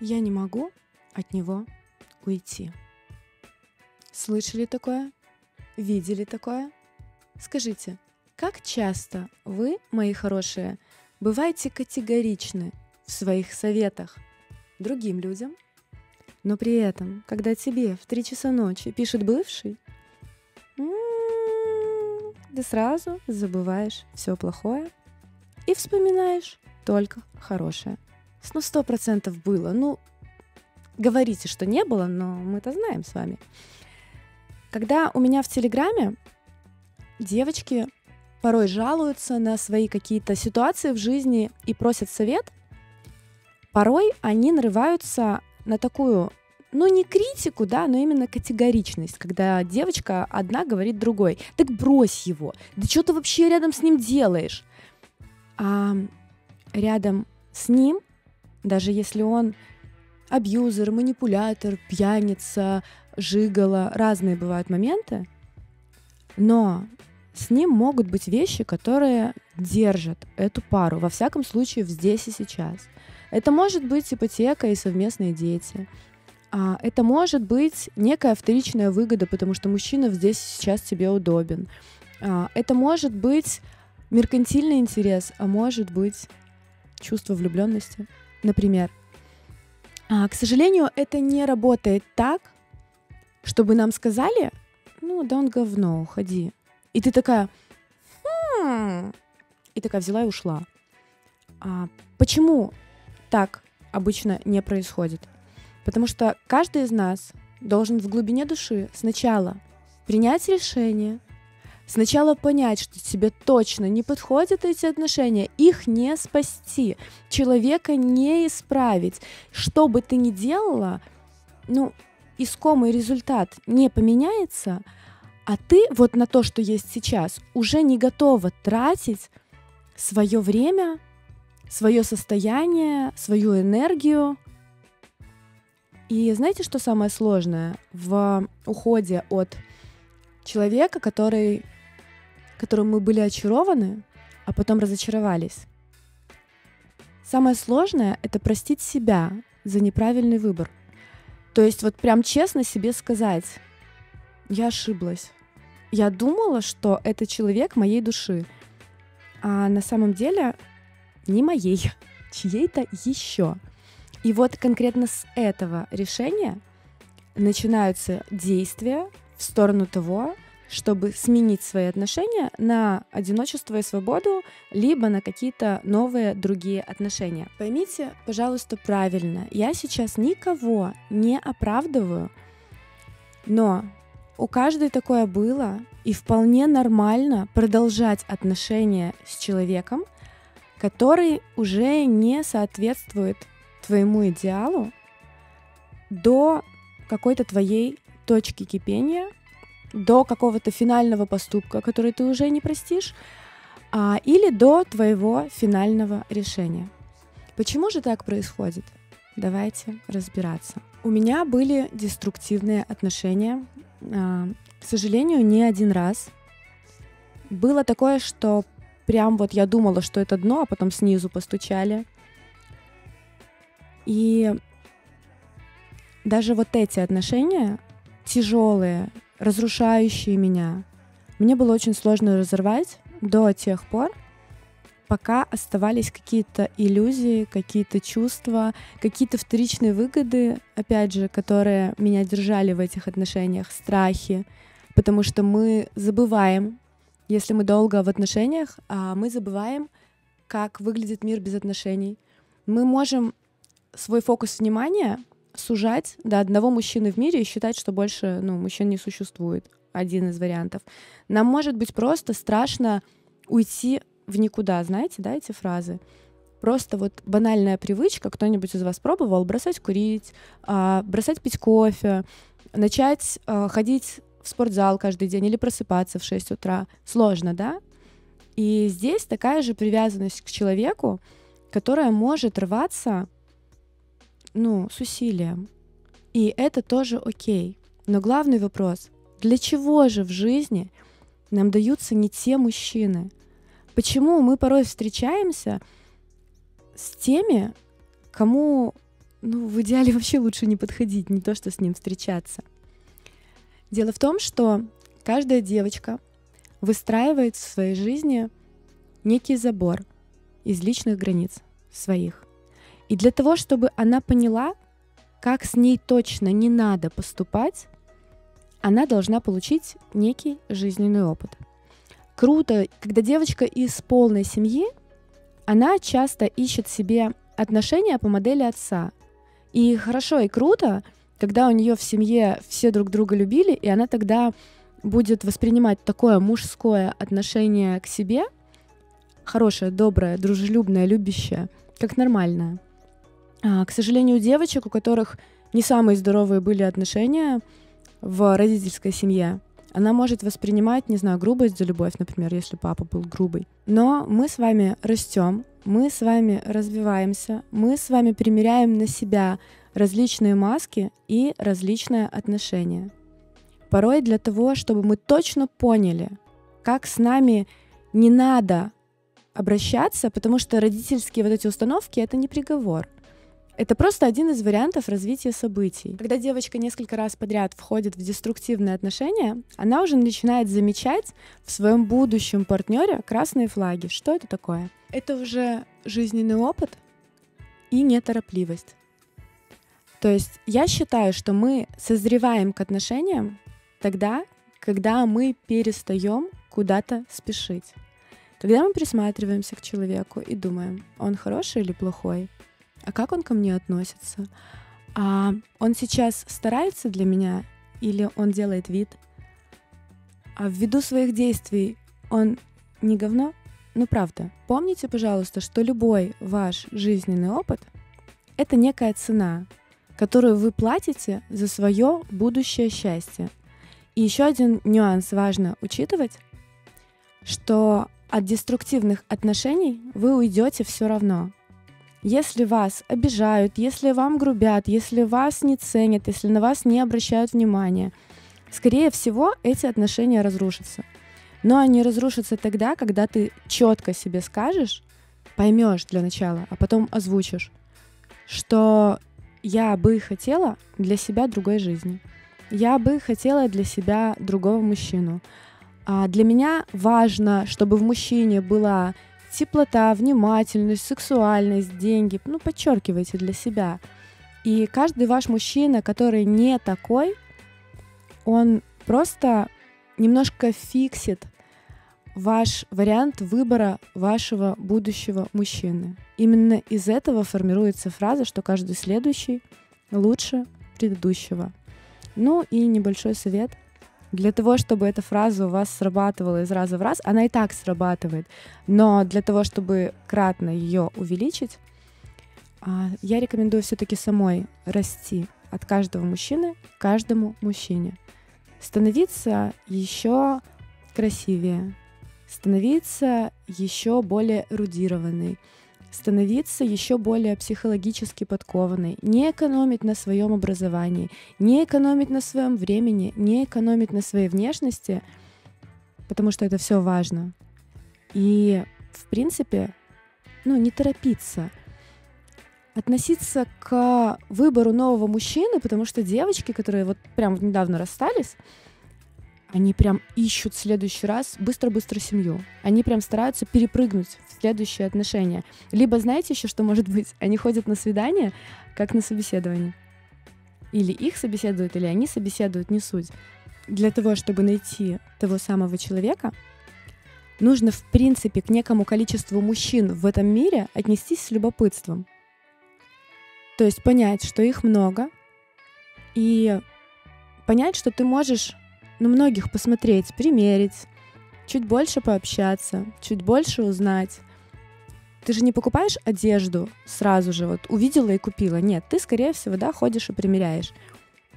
Я не могу от него уйти. Слышали такое? Видели такое? Скажите, как часто вы, мои хорошие, бываете категоричны в своих советах другим людям, но при этом, когда тебе в три часа ночи пишет бывший, м-м, ты сразу забываешь все плохое и вспоминаешь только хорошее. Ну, сто процентов было. Ну, говорите, что не было, но мы-то знаем с вами. Когда у меня в Телеграме девочки порой жалуются на свои какие-то ситуации в жизни и просят совет, порой они нарываются на такую, ну не критику, да, но именно категоричность, когда девочка одна говорит другой, так брось его, да что ты вообще рядом с ним делаешь? А рядом с ним, даже если он абьюзер, манипулятор, пьяница, жигала, разные бывают моменты, но с ним могут быть вещи, которые держат эту пару, во всяком случае, здесь и сейчас. Это может быть ипотека и совместные дети. А, это может быть некая вторичная выгода, потому что мужчина здесь сейчас тебе удобен. А, это может быть меркантильный интерес, а может быть чувство влюбленности, например. А, к сожалению, это не работает так, чтобы нам сказали, ну да он говно, уходи. И ты такая, хм, и такая взяла и ушла. А почему так обычно не происходит? Потому что каждый из нас должен в глубине души сначала принять решение, сначала понять, что тебе точно не подходят эти отношения, их не спасти, человека не исправить. Что бы ты ни делала, ну, искомый результат не поменяется — а ты вот на то, что есть сейчас, уже не готова тратить свое время, свое состояние, свою энергию. И знаете, что самое сложное в уходе от человека, который, которым мы были очарованы, а потом разочаровались? Самое сложное — это простить себя за неправильный выбор. То есть вот прям честно себе сказать, я ошиблась, я думала, что это человек моей души, а на самом деле не моей, чьей-то еще. И вот конкретно с этого решения начинаются действия в сторону того, чтобы сменить свои отношения на одиночество и свободу, либо на какие-то новые другие отношения. Поймите, пожалуйста, правильно, я сейчас никого не оправдываю, но у каждой такое было, и вполне нормально продолжать отношения с человеком, который уже не соответствует твоему идеалу до какой-то твоей точки кипения, до какого-то финального поступка, который ты уже не простишь, а, или до твоего финального решения. Почему же так происходит? Давайте разбираться. У меня были деструктивные отношения а, к сожалению, не один раз. Было такое, что прям вот я думала, что это дно, а потом снизу постучали. И даже вот эти отношения, тяжелые, разрушающие меня, мне было очень сложно разорвать до тех пор, пока оставались какие-то иллюзии, какие-то чувства, какие-то вторичные выгоды, опять же, которые меня держали в этих отношениях, страхи, потому что мы забываем, если мы долго в отношениях, а мы забываем, как выглядит мир без отношений. Мы можем свой фокус внимания сужать до одного мужчины в мире и считать, что больше ну, мужчин не существует. Один из вариантов. Нам может быть просто страшно уйти в никуда, знаете, да, эти фразы? Просто вот банальная привычка, кто-нибудь из вас пробовал бросать курить, а, бросать пить кофе, начать а, ходить в спортзал каждый день или просыпаться в 6 утра. Сложно, да? И здесь такая же привязанность к человеку, которая может рваться, ну, с усилием. И это тоже окей. Но главный вопрос, для чего же в жизни нам даются не те мужчины? Почему мы порой встречаемся с теми, кому ну, в идеале вообще лучше не подходить, не то, что с ним встречаться. Дело в том, что каждая девочка выстраивает в своей жизни некий забор из личных границ своих. И для того, чтобы она поняла, как с ней точно не надо поступать, она должна получить некий жизненный опыт. Круто, когда девочка из полной семьи, она часто ищет себе отношения по модели отца. И хорошо и круто, когда у нее в семье все друг друга любили, и она тогда будет воспринимать такое мужское отношение к себе, хорошее, доброе, дружелюбное, любящее, как нормальное. А, к сожалению, у девочек, у которых не самые здоровые были отношения в родительской семье, она может воспринимать, не знаю, грубость за любовь, например, если папа был грубый. Но мы с вами растем, мы с вами развиваемся, мы с вами примеряем на себя различные маски и различные отношения. Порой для того, чтобы мы точно поняли, как с нами не надо обращаться, потому что родительские вот эти установки — это не приговор. Это просто один из вариантов развития событий. Когда девочка несколько раз подряд входит в деструктивные отношения, она уже начинает замечать в своем будущем партнере красные флаги. Что это такое? Это уже жизненный опыт и неторопливость. То есть я считаю, что мы созреваем к отношениям тогда, когда мы перестаем куда-то спешить. Когда мы присматриваемся к человеку и думаем, он хороший или плохой, а как он ко мне относится? А он сейчас старается для меня или он делает вид? А ввиду своих действий он не говно? Ну правда, помните, пожалуйста, что любой ваш жизненный опыт — это некая цена, которую вы платите за свое будущее счастье. И еще один нюанс важно учитывать, что от деструктивных отношений вы уйдете все равно. Если вас обижают, если вам грубят, если вас не ценят, если на вас не обращают внимания, скорее всего, эти отношения разрушатся. Но они разрушатся тогда, когда ты четко себе скажешь, поймешь для начала, а потом озвучишь, что я бы хотела для себя другой жизни. Я бы хотела для себя другого мужчину. А для меня важно, чтобы в мужчине была теплота, внимательность, сексуальность, деньги. Ну, подчеркивайте для себя. И каждый ваш мужчина, который не такой, он просто немножко фиксит ваш вариант выбора вашего будущего мужчины. Именно из этого формируется фраза, что каждый следующий лучше предыдущего. Ну и небольшой совет — для того, чтобы эта фраза у вас срабатывала из раза в раз, она и так срабатывает, но для того, чтобы кратно ее увеличить, а, я рекомендую все-таки самой расти от каждого мужчины к каждому мужчине. Становиться еще красивее, становиться еще более эрудированной, становиться еще более психологически подкованной, не экономить на своем образовании, не экономить на своем времени, не экономить на своей внешности, потому что это все важно. И, в принципе, ну, не торопиться, относиться к выбору нового мужчины, потому что девочки, которые вот прям недавно расстались, они прям ищут в следующий раз быстро-быстро семью. Они прям стараются перепрыгнуть в следующие отношения. Либо знаете еще, что может быть? Они ходят на свидание, как на собеседование. Или их собеседуют, или они собеседуют, не суть. Для того, чтобы найти того самого человека, нужно, в принципе, к некому количеству мужчин в этом мире отнестись с любопытством. То есть понять, что их много, и понять, что ты можешь на многих посмотреть, примерить, чуть больше пообщаться, чуть больше узнать. Ты же не покупаешь одежду сразу же, вот увидела и купила. Нет, ты, скорее всего, да, ходишь и примеряешь.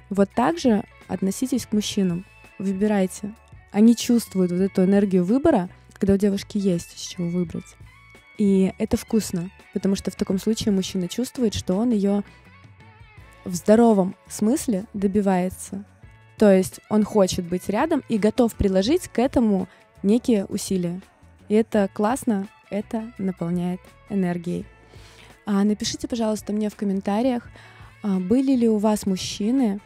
Вот так же относитесь к мужчинам. Выбирайте. Они чувствуют вот эту энергию выбора, когда у девушки есть с чего выбрать. И это вкусно, потому что в таком случае мужчина чувствует, что он ее в здоровом смысле добивается. То есть он хочет быть рядом и готов приложить к этому некие усилия. И это классно, это наполняет энергией. А напишите, пожалуйста, мне в комментариях, а, были ли у вас мужчины,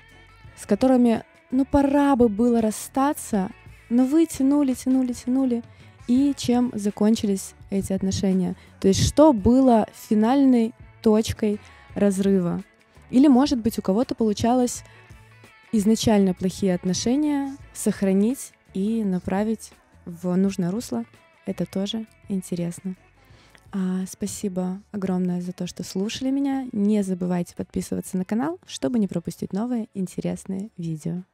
с которыми, ну, пора бы было расстаться, но вы тянули, тянули, тянули, и чем закончились эти отношения. То есть что было финальной точкой разрыва. Или, может быть, у кого-то получалось изначально плохие отношения сохранить и направить в нужное русло. Это тоже интересно. А, спасибо огромное за то, что слушали меня. Не забывайте подписываться на канал, чтобы не пропустить новые интересные видео.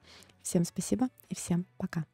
Всем спасибо и всем пока.